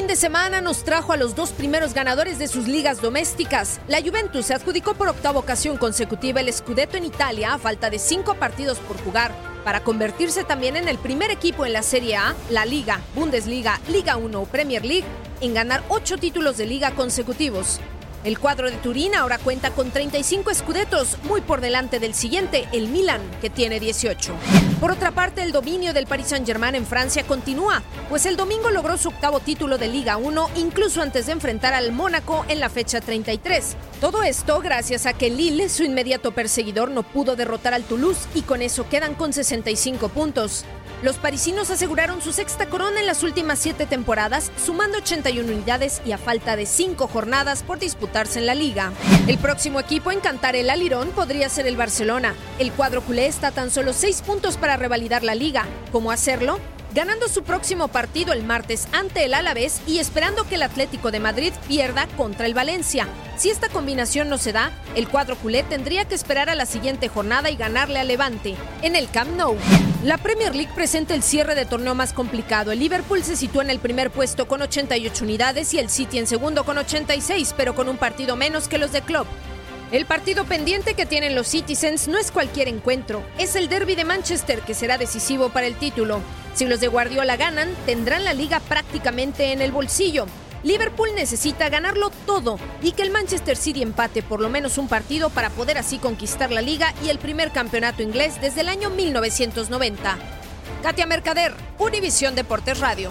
Fin de semana nos trajo a los dos primeros ganadores de sus ligas domésticas. La Juventus se adjudicó por octava ocasión consecutiva el Scudetto en Italia a falta de cinco partidos por jugar para convertirse también en el primer equipo en la Serie A, la Liga, Bundesliga, Liga 1 o Premier League en ganar ocho títulos de liga consecutivos. El cuadro de Turín ahora cuenta con 35 escudetos, muy por delante del siguiente, el Milan, que tiene 18. Por otra parte, el dominio del Paris Saint-Germain en Francia continúa, pues el domingo logró su octavo título de Liga 1, incluso antes de enfrentar al Mónaco en la fecha 33. Todo esto gracias a que Lille, su inmediato perseguidor, no pudo derrotar al Toulouse y con eso quedan con 65 puntos. Los parisinos aseguraron su sexta corona en las últimas siete temporadas, sumando 81 unidades y a falta de cinco jornadas por disputarse en la liga. El próximo equipo en cantar el alirón podría ser el Barcelona. El cuadro culé está tan solo seis puntos para revalidar la liga. ¿Cómo hacerlo? ganando su próximo partido el martes ante el Alavés y esperando que el Atlético de Madrid pierda contra el Valencia. Si esta combinación no se da, el cuadro culé tendría que esperar a la siguiente jornada y ganarle a Levante en el Camp Nou. La Premier League presenta el cierre de torneo más complicado. El Liverpool se sitúa en el primer puesto con 88 unidades y el City en segundo con 86, pero con un partido menos que los de Klopp. El partido pendiente que tienen los Citizens no es cualquier encuentro, es el derby de Manchester que será decisivo para el título. Si los de Guardiola ganan, tendrán la liga prácticamente en el bolsillo. Liverpool necesita ganarlo todo y que el Manchester City empate por lo menos un partido para poder así conquistar la liga y el primer campeonato inglés desde el año 1990. Katia Mercader, Univisión Deportes Radio.